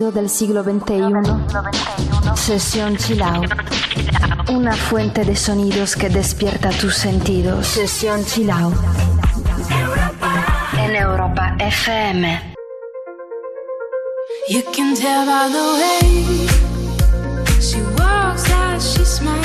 del siglo XXI. Sesión Chilao. Una fuente de sonidos que despierta tus sentidos. Sesión Chilao. En Europa FM. You can tell by the way she walks that she.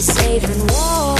saving war.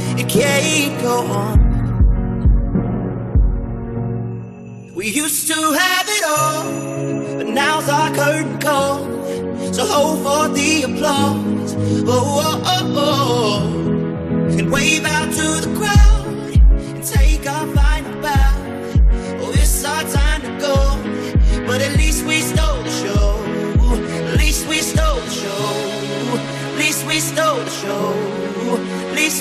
it can't go on. We used to have it all, but now's our curtain call. So hold for the applause. Oh, oh, oh, oh. And wave out to the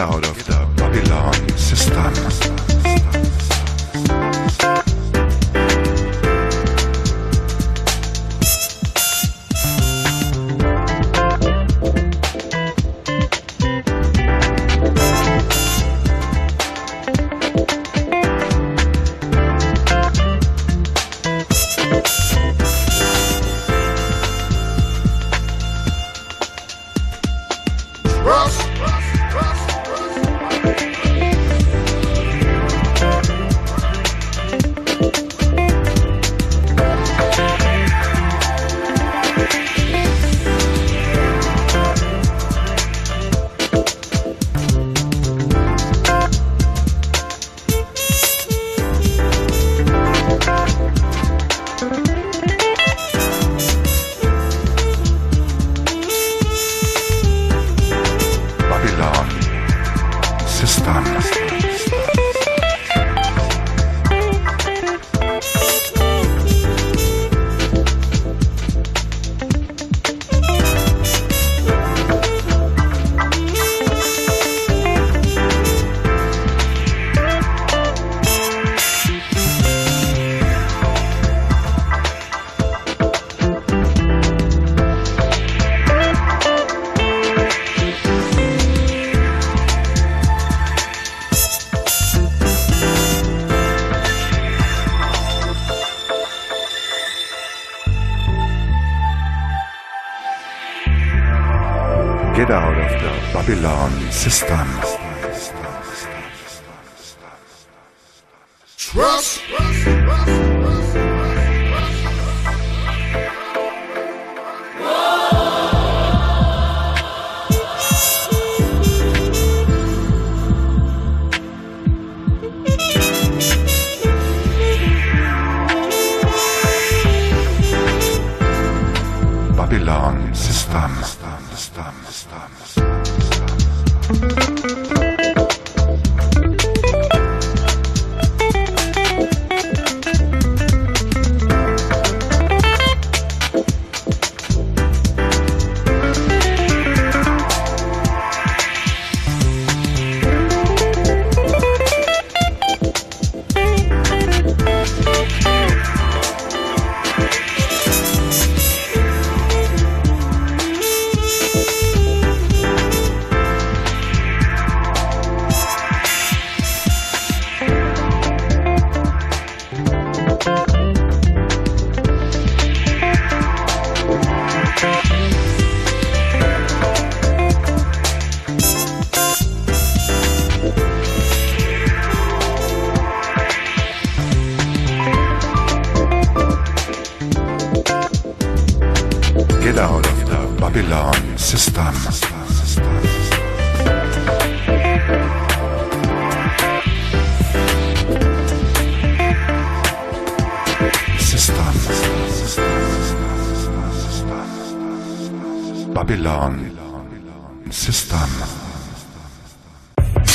Get Babylon system.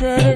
pressure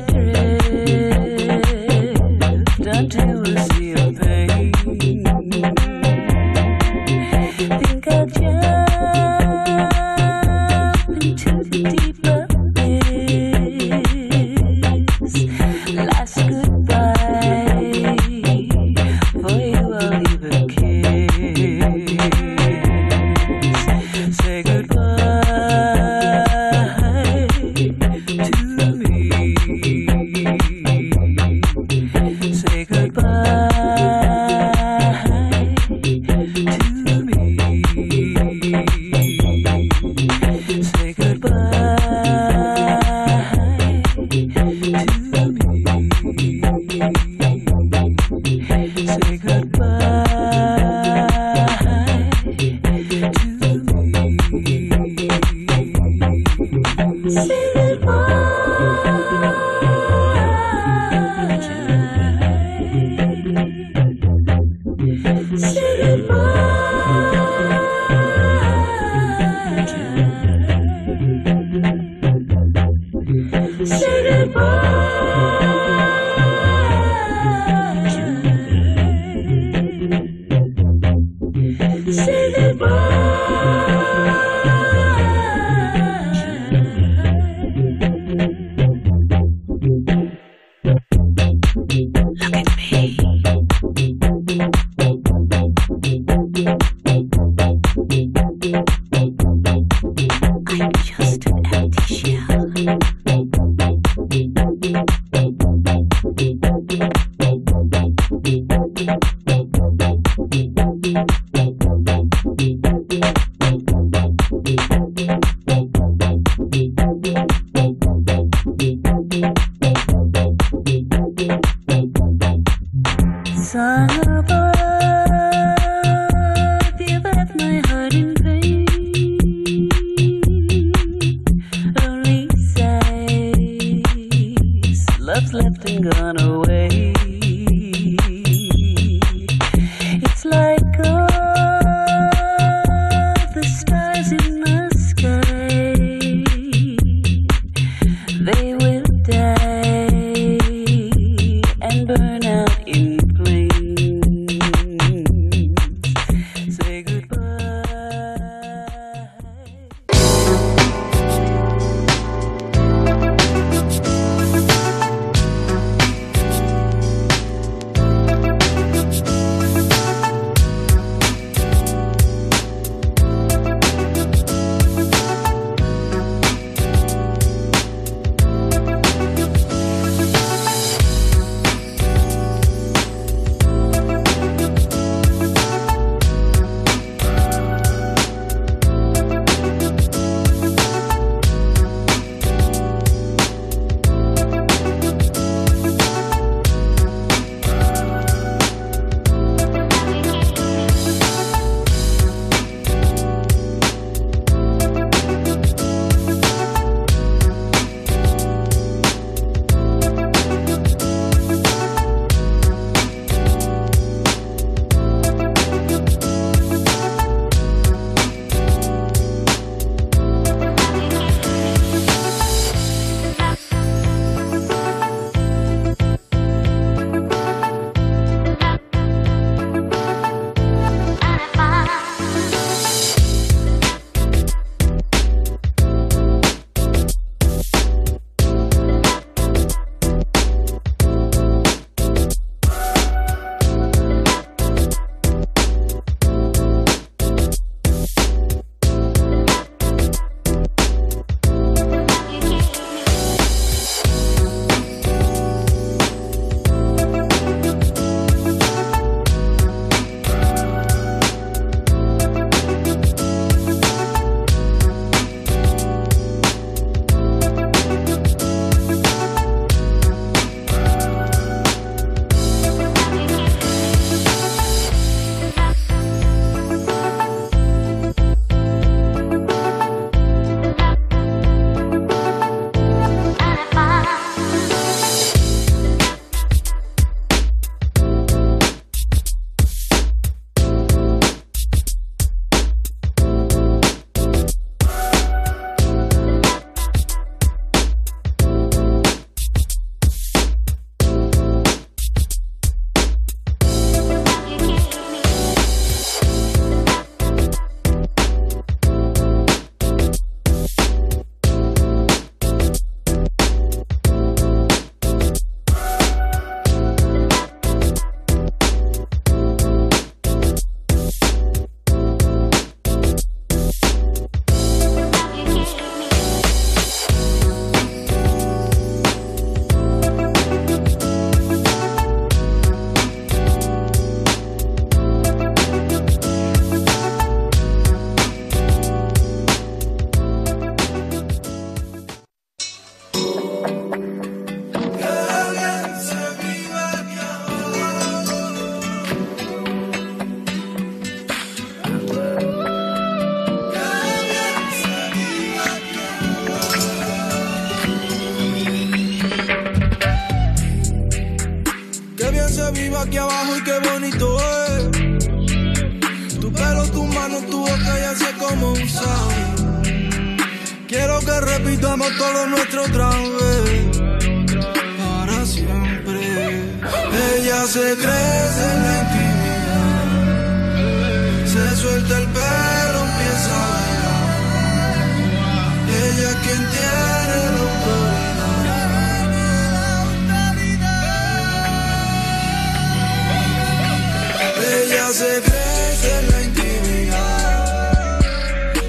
se crece en la intimidad.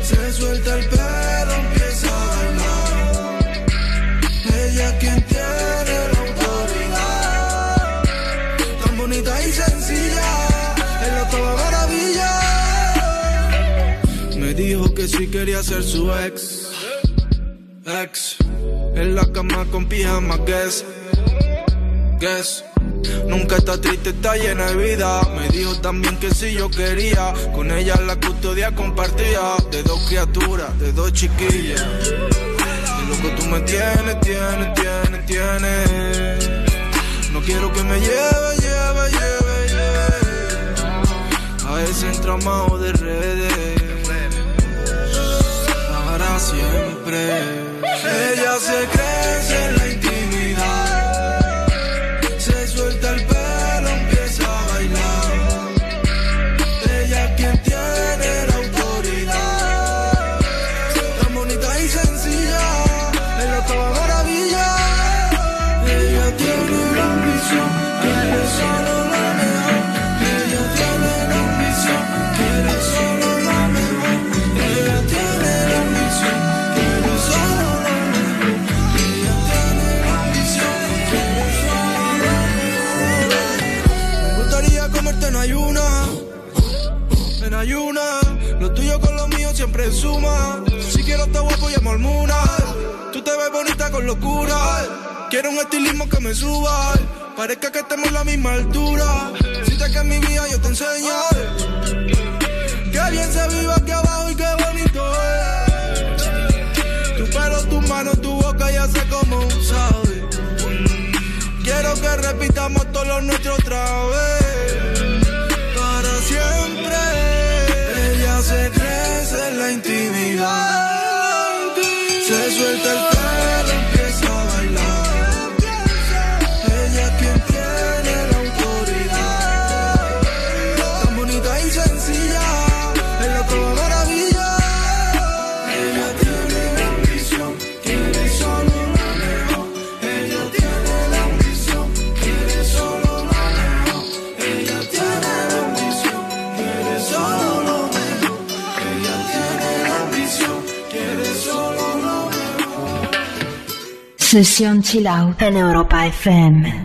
Se suelta el pelo, empieza a bailar. Ella quien tiene la autoridad. Tan bonita y sencilla, ella toda maravilla. Me dijo que si quería ser su ex. Ex. En la cama con pijama, guess. Guess. Nunca está triste, está llena de vida. Me dijo también que si yo quería, con ella la custodia compartía. De dos criaturas, de dos chiquillas. Y lo que tú me tienes, tienes, tienes, tienes. No quiero que me lleve, lleve, lleve, lleve. A ese entramado de redes. Para siempre. Ella se crece Tú te ves bonita con locura. Quiero un estilismo que me suba. Parezca que estemos en la misma altura. Si te que mi vida yo te enseño. Que bien se vive aquí abajo y qué bonito es. Tu pelo, tu mano, tu boca ya sé cómo sabes. Quiero que repitamos todo lo nuestro otra vez. Para siempre. Ella se crece en la intimidad. Se suelta el Sesión Chill Out en Europa FM.